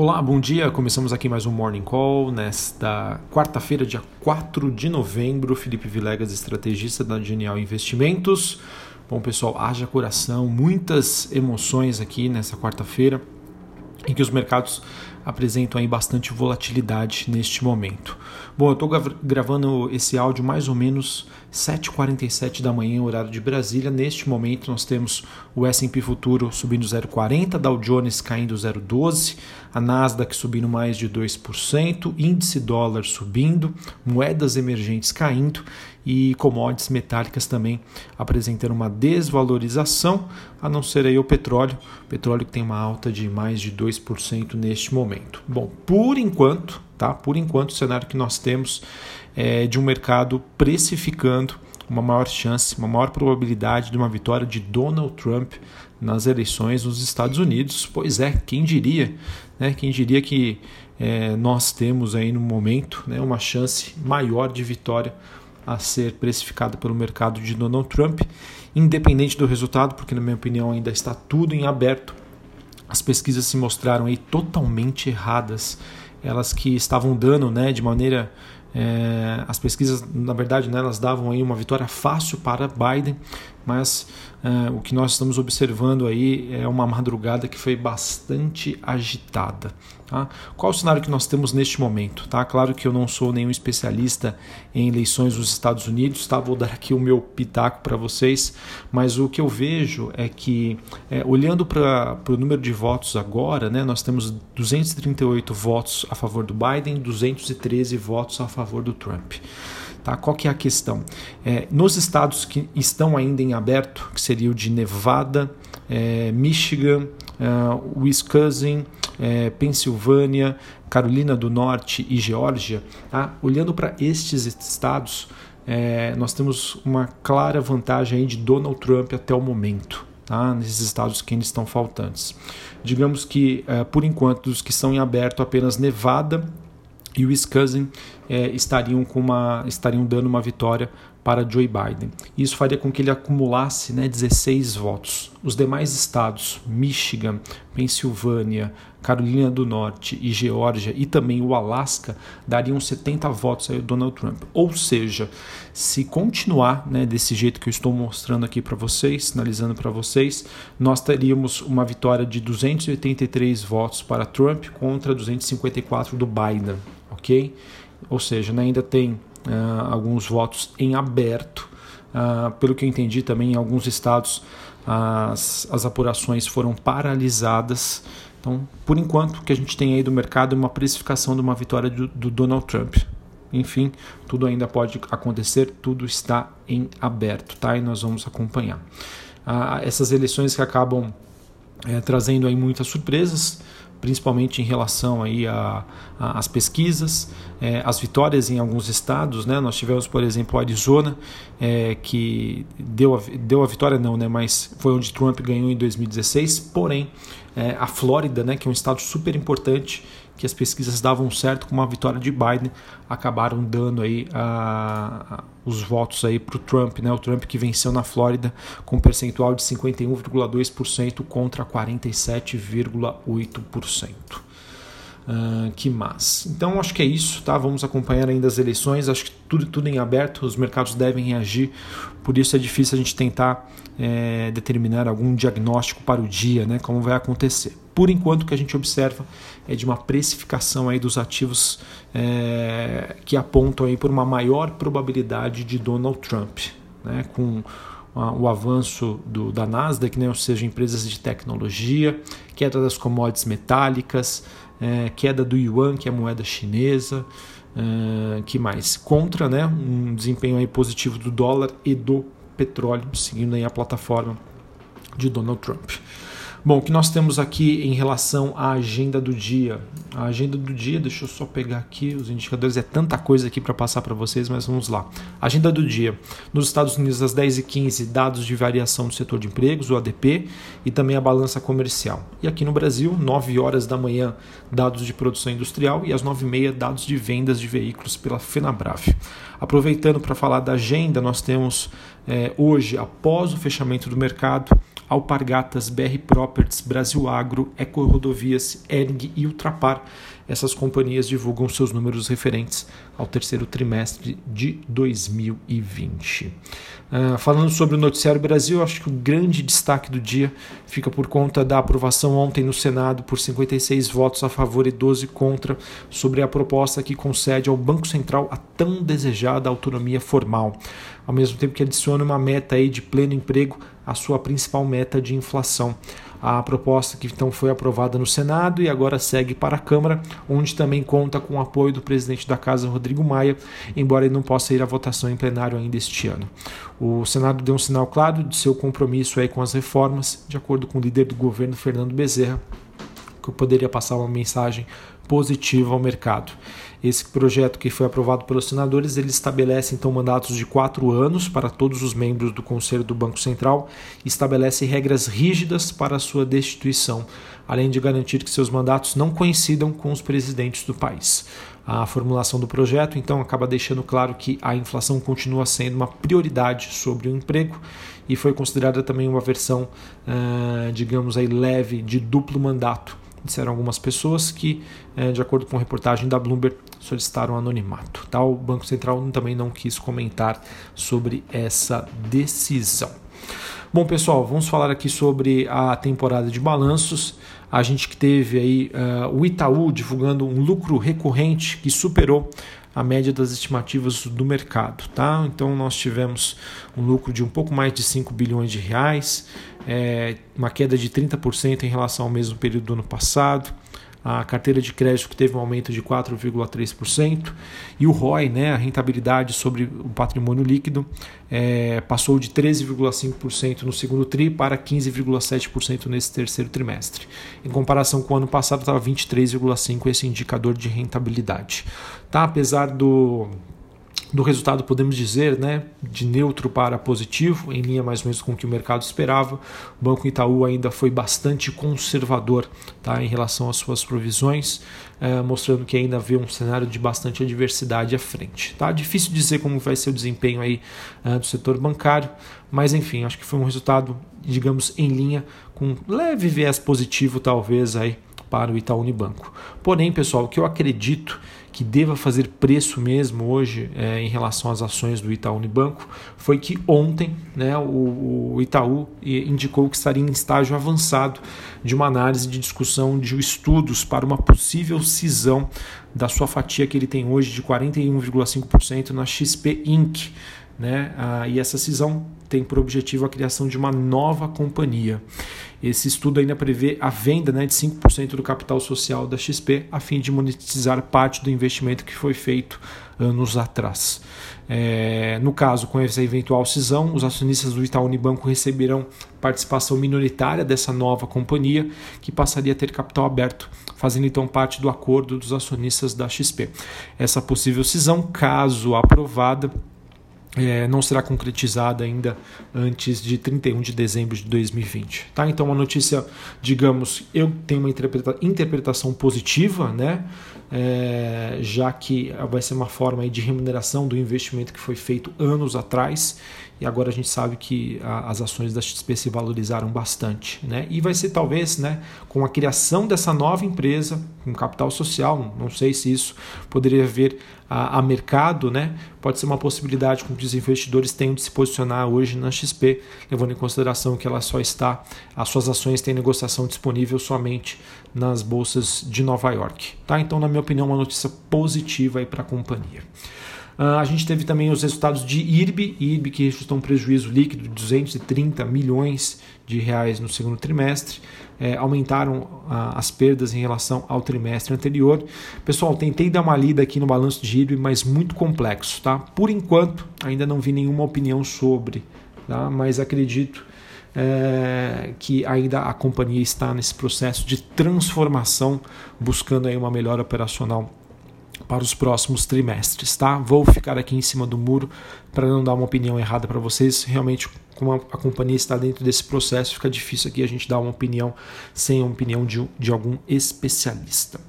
Olá, bom dia. Começamos aqui mais um Morning Call nesta quarta-feira, dia 4 de novembro. Felipe Vilegas, estrategista da Genial Investimentos. Bom, pessoal, haja coração, muitas emoções aqui nessa quarta-feira em que os mercados apresentam aí bastante volatilidade neste momento. Bom, eu estou gravando esse áudio mais ou menos 7h47 da manhã, horário de Brasília. Neste momento nós temos o S&P Futuro subindo 0,40, Dow Jones caindo 0,12, a Nasdaq subindo mais de 2%, índice dólar subindo, moedas emergentes caindo e commodities metálicas também apresentando uma desvalorização, a não ser aí o petróleo, petróleo que tem uma alta de mais de 2% neste momento. Bom, por enquanto, tá? Por enquanto o cenário que nós temos é de um mercado precificando uma maior chance, uma maior probabilidade de uma vitória de Donald Trump nas eleições nos Estados Unidos. Pois é, quem diria, né? Quem diria que é, nós temos aí no momento né, uma chance maior de vitória a ser precificada pelo mercado de Donald Trump, independente do resultado, porque na minha opinião ainda está tudo em aberto. As pesquisas se mostraram aí totalmente erradas, elas que estavam dando, né, de maneira é, as pesquisas, na verdade, né, elas davam aí uma vitória fácil para Biden, mas uh, o que nós estamos observando aí é uma madrugada que foi bastante agitada. Tá? Qual o cenário que nós temos neste momento? Tá? Claro que eu não sou nenhum especialista em eleições nos Estados Unidos, tá? vou dar aqui o meu pitaco para vocês, mas o que eu vejo é que, é, olhando para o número de votos agora, né, nós temos 238 votos a favor do Biden, 213 votos a favor do Trump. Tá? Qual que é a questão? É, nos estados que estão ainda em aberto, que seria o de Nevada, é, Michigan, uh, Wisconsin, é, Pensilvânia, Carolina do Norte e Geórgia, tá? olhando para estes estados, é, nós temos uma clara vantagem de Donald Trump até o momento. Tá? nesses estados que ainda estão faltantes. Digamos que, é, por enquanto, os que estão em aberto, apenas Nevada e Wisconsin é, estariam, com uma, estariam dando uma vitória para Joe Biden. Isso faria com que ele acumulasse né, 16 votos. Os demais estados, Michigan, Pensilvânia, Carolina do Norte e Geórgia e também o Alasca, dariam 70 votos ao Donald Trump. Ou seja, se continuar né, desse jeito que eu estou mostrando aqui para vocês, sinalizando para vocês, nós teríamos uma vitória de 283 votos para Trump contra 254 do Biden ok? Ou seja, né, ainda tem uh, alguns votos em aberto. Uh, pelo que eu entendi também, em alguns estados as, as apurações foram paralisadas. Então, por enquanto, o que a gente tem aí do mercado é uma precificação de uma vitória do, do Donald Trump. Enfim, tudo ainda pode acontecer, tudo está em aberto, tá? E nós vamos acompanhar. Uh, essas eleições que acabam é, trazendo aí muitas surpresas, principalmente em relação aí a, a, as pesquisas, é, as vitórias em alguns estados, né? Nós tivemos, por exemplo, Arizona, é, que deu a, deu a vitória não, né? Mas foi onde Trump ganhou em 2016. Porém, é, a Flórida, né? Que é um estado super importante, que as pesquisas davam certo com uma vitória de Biden, acabaram dando aí a, a, os votos aí para o Trump, né? O Trump que venceu na Flórida com um percentual de 51,2% contra 47,8%. Uh, que mais? Então acho que é isso, tá? Vamos acompanhar ainda as eleições. Acho que tudo, tudo em aberto, os mercados devem reagir. Por isso é difícil a gente tentar é, determinar algum diagnóstico para o dia, né? Como vai acontecer. Por enquanto, o que a gente observa é de uma precificação aí dos ativos é, que apontam aí por uma maior probabilidade de Donald Trump, né? Com o avanço do, da Nasdaq, né, ou seja, empresas de tecnologia, queda das commodities metálicas, é, queda do yuan, que é a moeda chinesa, é, que mais? Contra né, um desempenho aí positivo do dólar e do petróleo, seguindo aí a plataforma de Donald Trump. Bom, o que nós temos aqui em relação à agenda do dia? A agenda do dia, deixa eu só pegar aqui os indicadores, é tanta coisa aqui para passar para vocês, mas vamos lá. Agenda do dia. Nos Estados Unidos, às 10h15, dados de variação do setor de empregos, o ADP, e também a balança comercial. E aqui no Brasil, 9 horas da manhã, dados de produção industrial, e às 9h30, dados de vendas de veículos pela FenaBrave. Aproveitando para falar da agenda, nós temos é, hoje, após o fechamento do mercado, Alpargatas, BR Properties, Brasil Agro, Eco Rodovias, Ering e Ultrapar essas companhias divulgam seus números referentes ao terceiro trimestre de 2020. Uh, ah, falando sobre o Noticiário Brasil, acho que o grande destaque do dia fica por conta da aprovação ontem no Senado por 56 votos a favor e 12 contra sobre a proposta que concede ao Banco Central a tão desejada autonomia formal, ao mesmo tempo que adiciona uma meta aí de pleno emprego à sua principal meta de inflação a proposta que então foi aprovada no Senado e agora segue para a Câmara, onde também conta com o apoio do presidente da Casa, Rodrigo Maia, embora ele não possa ir à votação em plenário ainda este ano. O Senado deu um sinal claro de seu compromisso aí com as reformas, de acordo com o líder do governo, Fernando Bezerra, que poderia passar uma mensagem positiva ao mercado. Esse projeto que foi aprovado pelos senadores, ele estabelece então mandatos de quatro anos para todos os membros do Conselho do Banco Central e estabelece regras rígidas para sua destituição, além de garantir que seus mandatos não coincidam com os presidentes do país. A formulação do projeto então acaba deixando claro que a inflação continua sendo uma prioridade sobre o emprego e foi considerada também uma versão, uh, digamos aí, leve de duplo mandato disseram algumas pessoas que, é, de acordo com a reportagem da Bloomberg, solicitaram anonimato. Tá? O Banco Central também não quis comentar sobre essa decisão. Bom, pessoal, vamos falar aqui sobre a temporada de balanços. A gente que teve aí uh, o Itaú divulgando um lucro recorrente que superou a média das estimativas do mercado. Tá? Então nós tivemos um lucro de um pouco mais de 5 bilhões de reais, é, uma queda de 30% em relação ao mesmo período do ano passado a carteira de crédito que teve um aumento de 4,3% e o ROI, né, a rentabilidade sobre o patrimônio líquido, é, passou de 13,5% no segundo TRI para 15,7% nesse terceiro trimestre. Em comparação com o ano passado, estava 23,5% esse indicador de rentabilidade. Tá? Apesar do do resultado, podemos dizer, né, de neutro para positivo, em linha mais ou menos com o que o mercado esperava. O Banco Itaú ainda foi bastante conservador tá, em relação às suas provisões, eh, mostrando que ainda vê um cenário de bastante adversidade à frente. Tá? Difícil dizer como vai ser o desempenho aí, eh, do setor bancário, mas enfim, acho que foi um resultado, digamos, em linha com leve viés positivo, talvez, aí para o Itaú Unibanco. Porém, pessoal, o que eu acredito que deva fazer preço mesmo hoje é, em relação às ações do Itaú Unibanco foi que ontem né, o, o, Itaú indicou que estaria em estágio avançado de uma análise de discussão de estudos para uma possível cisão da sua fatia que ele tem hoje de 41,5% na XP Inc. Né? Ah, e essa cisão tem por objetivo a criação de uma nova companhia. Esse estudo ainda prevê a venda né, de 5% do capital social da XP a fim de monetizar parte do investimento que foi feito anos atrás. É, no caso, com essa eventual cisão, os acionistas do Itaú Unibanco receberão participação minoritária dessa nova companhia, que passaria a ter capital aberto, fazendo então parte do acordo dos acionistas da XP. Essa possível cisão, caso aprovada, é, não será concretizada ainda antes de 31 de dezembro de 2020. Tá? Então, uma notícia, digamos, eu tenho uma interpreta interpretação positiva, né? É, já que vai ser uma forma de remuneração do investimento que foi feito anos atrás e agora a gente sabe que a, as ações da XP se valorizaram bastante. Né? E vai ser talvez né, com a criação dessa nova empresa, com capital social, não sei se isso poderia vir a, a, mercado, né? pode ser uma possibilidade com que os investidores tenham de se posicionar hoje na XP, levando em consideração que ela só está, as suas ações têm negociação disponível somente nas bolsas de Nova York. Tá? Então, na minha opinião, uma notícia positiva para a companhia. Uh, a gente teve também os resultados de IRB, IRB que registrou um prejuízo líquido de 230 milhões de reais no segundo trimestre, é, aumentaram uh, as perdas em relação ao trimestre anterior. Pessoal, tentei dar uma lida aqui no balanço de IRB, mas muito complexo, tá? Por enquanto, ainda não vi nenhuma opinião sobre, tá? mas acredito é, que ainda a companhia está nesse processo de transformação, buscando aí uma melhor operacional para os próximos trimestres, tá? Vou ficar aqui em cima do muro para não dar uma opinião errada para vocês. Realmente, como a, companhia está dentro desse processo, fica difícil aqui a gente dar uma opinião sem a opinião de, de algum especialista.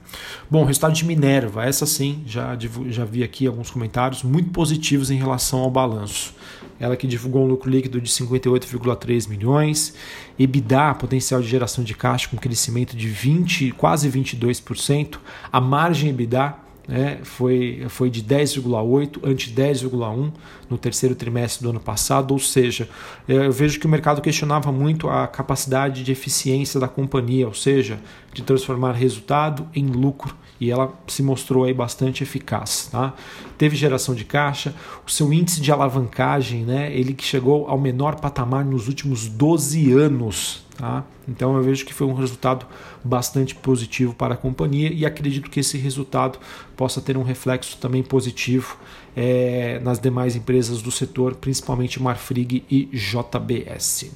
Bom, resultado de Minerva, essa sim, já, já vi aqui alguns comentários muito positivos em relação ao balanço. Ela que divulgou um lucro líquido de 58,3 milhões, EBITDA, potencial de geração de caixa com crescimento de 20, quase 22%, a margem EBITDA né, foi, foi de 10,8 ante 10,1 no terceiro trimestre do ano passado, ou seja, é, eu vejo que o mercado questionava muito a capacidade de eficiência da companhia, ou seja, de transformar resultado em lucro e ela se mostrou aí bastante eficaz. Tá? Teve geração de caixa, o seu índice de alavancagem, né, ele que chegou ao menor patamar nos últimos 12 anos. Tá? Então eu vejo que foi um resultado bastante positivo para a companhia e acredito que esse resultado possa ter um reflexo também positivo é, nas demais empresas do setor, principalmente Marfrig e JBS.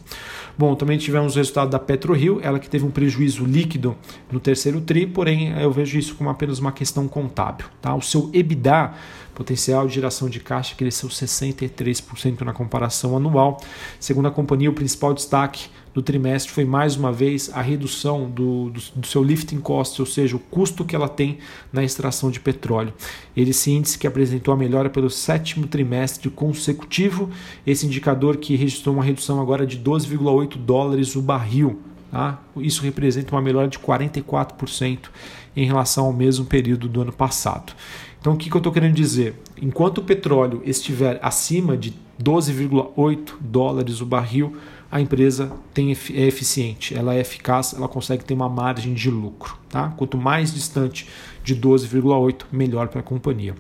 Bom, também tivemos o resultado da PetroRio, ela que teve um prejuízo líquido no terceiro TRI, porém eu vejo isso como apenas uma questão contábil. Tá? O seu EBITDA, potencial de geração de caixa, cresceu 63% na comparação anual. Segundo a companhia, o principal destaque do trimestre foi mais uma vez a redução do, do, do, seu lifting cost, ou seja, o custo que ela tem na extração de petróleo. Esse índice que apresentou a melhora pelo sétimo trimestre consecutivo, esse indicador que registrou uma redução agora de 12,8 dólares o barril. Tá? Isso representa uma melhora de 44% em relação ao mesmo período do ano passado. Então, o que, que eu estou querendo dizer? Enquanto o petróleo estiver acima de 12,8 dólares o barril, a empresa tem, é eficiente, ela é eficaz, ela consegue ter uma margem de lucro. Tá? Quanto mais distante de 12,8, melhor para a companhia.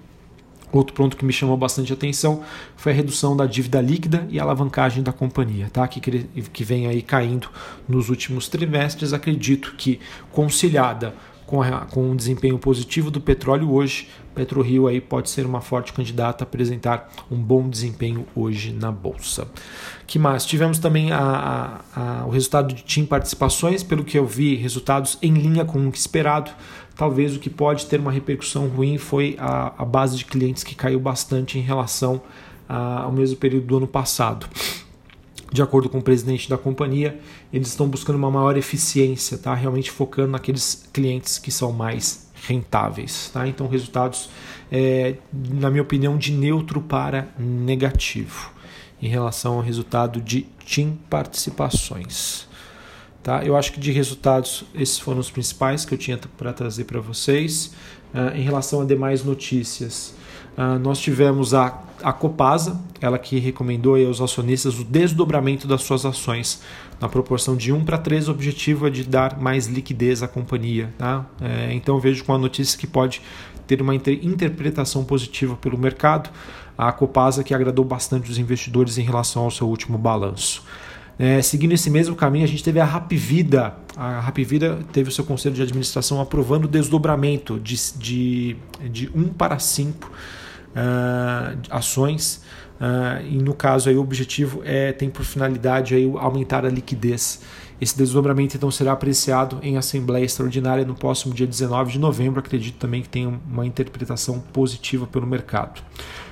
Outro ponto que me chamou bastante atenção foi a redução da dívida líquida e a alavancagem da companhia, tá? que, que vem aí caindo nos últimos trimestres. Acredito que conciliada com, a, com um desempenho positivo do petróleo hoje, PetroRio aí pode ser uma forte candidata a apresentar um bom desempenho hoje na bolsa. Que mais? Tivemos também a, a, a, o resultado de TIM Participações, pelo que eu vi, resultados em linha com o que esperado. Talvez o que pode ter uma repercussão ruim foi a, a base de clientes que caiu bastante em relação ao mesmo período do ano passado de acordo com o presidente da companhia, eles estão buscando uma maior eficiência, tá? realmente focando naqueles clientes que são mais rentáveis. Tá? Então, resultados, é, na minha opinião, de neutro para negativo em relação ao resultado de TIM Participações. Tá? Eu acho que de resultados, esses foram os principais que eu tinha para trazer para vocês. Uh, em relação a demais notícias, uh, nós tivemos a, a Copasa, ela que recomendou aos acionistas o desdobramento das suas ações na proporção de 1 para 3. O objetivo é de dar mais liquidez à companhia. Tá? É, então vejo com a notícia que pode ter uma interpretação positiva pelo mercado. A Copasa que agradou bastante os investidores em relação ao seu último balanço. É, seguindo esse mesmo caminho, a gente teve a Rapvida. A Rapvida teve o seu conselho de administração aprovando o desdobramento de, de, de 1 para 5 uh, ações. Uh, e no caso aí o objetivo é tem por finalidade aí aumentar a liquidez. Esse desdobramento então será apreciado em assembleia extraordinária no próximo dia 19 de novembro. Acredito também que tem uma interpretação positiva pelo mercado.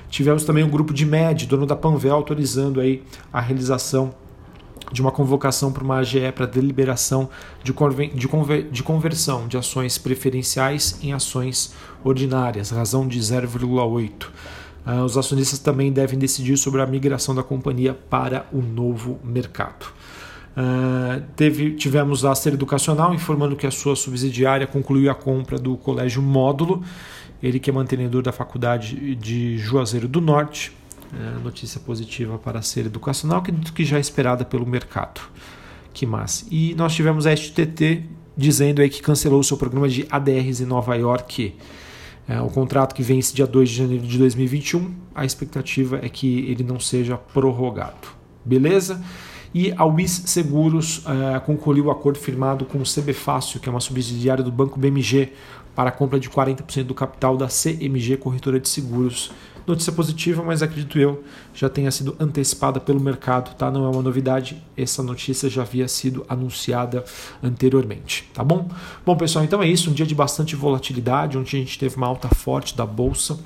Tivemos também um grupo de MED, dono da Panvel, autorizando aí a realização de uma convocação para uma AGE para deliberação de, de, conver de conversão de ações preferenciais em ações ordinárias, razão de 0,8. Uh, ah, os acionistas também devem decidir sobre a migração da companhia para o novo mercado. Uh, teve, tivemos a Ser Educacional informando que a sua subsidiária concluiu a compra do Colégio Módulo, ele que é mantenedor da Faculdade de Juazeiro do Norte. É, notícia positiva para a ser educacional, acredito que já é esperada pelo mercado. Que massa. E nós tivemos a STT dizendo aí que cancelou o seu programa de ADRs em Nova York. É, o contrato que vence dia 2 de janeiro de 2021, a expectativa é que ele não seja prorrogado. Beleza? E a WIS Seguros é, concluiu o acordo firmado com o CB Fácil, que é uma subsidiária do Banco BMG, para a compra de 40% do capital da CMG Corretora de Seguros Notícia positiva, mas acredito eu já tenha sido antecipada pelo mercado, tá? Não é uma novidade, essa notícia já havia sido anunciada anteriormente, tá bom? Bom, pessoal, então é isso, um dia de bastante volatilidade, onde a gente teve uma alta forte da bolsa.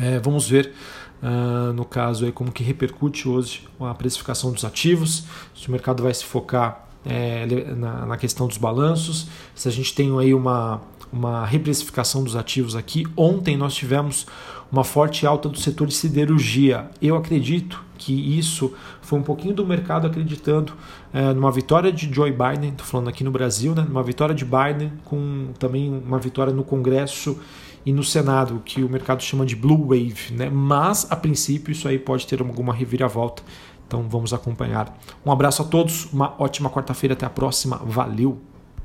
É, vamos ver Uh, no caso aí como que repercute hoje a precificação dos ativos, se o mercado vai se focar é, na, na, questão dos balanços, se a gente tem aí uma, uma reprecificação dos ativos aqui. Ontem nós tivemos uma forte alta do setor de siderurgia. Eu acredito que isso foi um pouquinho do mercado acreditando é, numa vitória de Joe Biden, estou falando aqui no Brasil, né, uma vitória de Biden com também uma vitória no Congresso e no Senado, que o mercado chama de Blue Wave. Né? Mas, a princípio, isso aí pode ter alguma reviravolta. Então vamos acompanhar. Um abraço a todos, uma ótima quarta-feira, até a próxima. Valeu!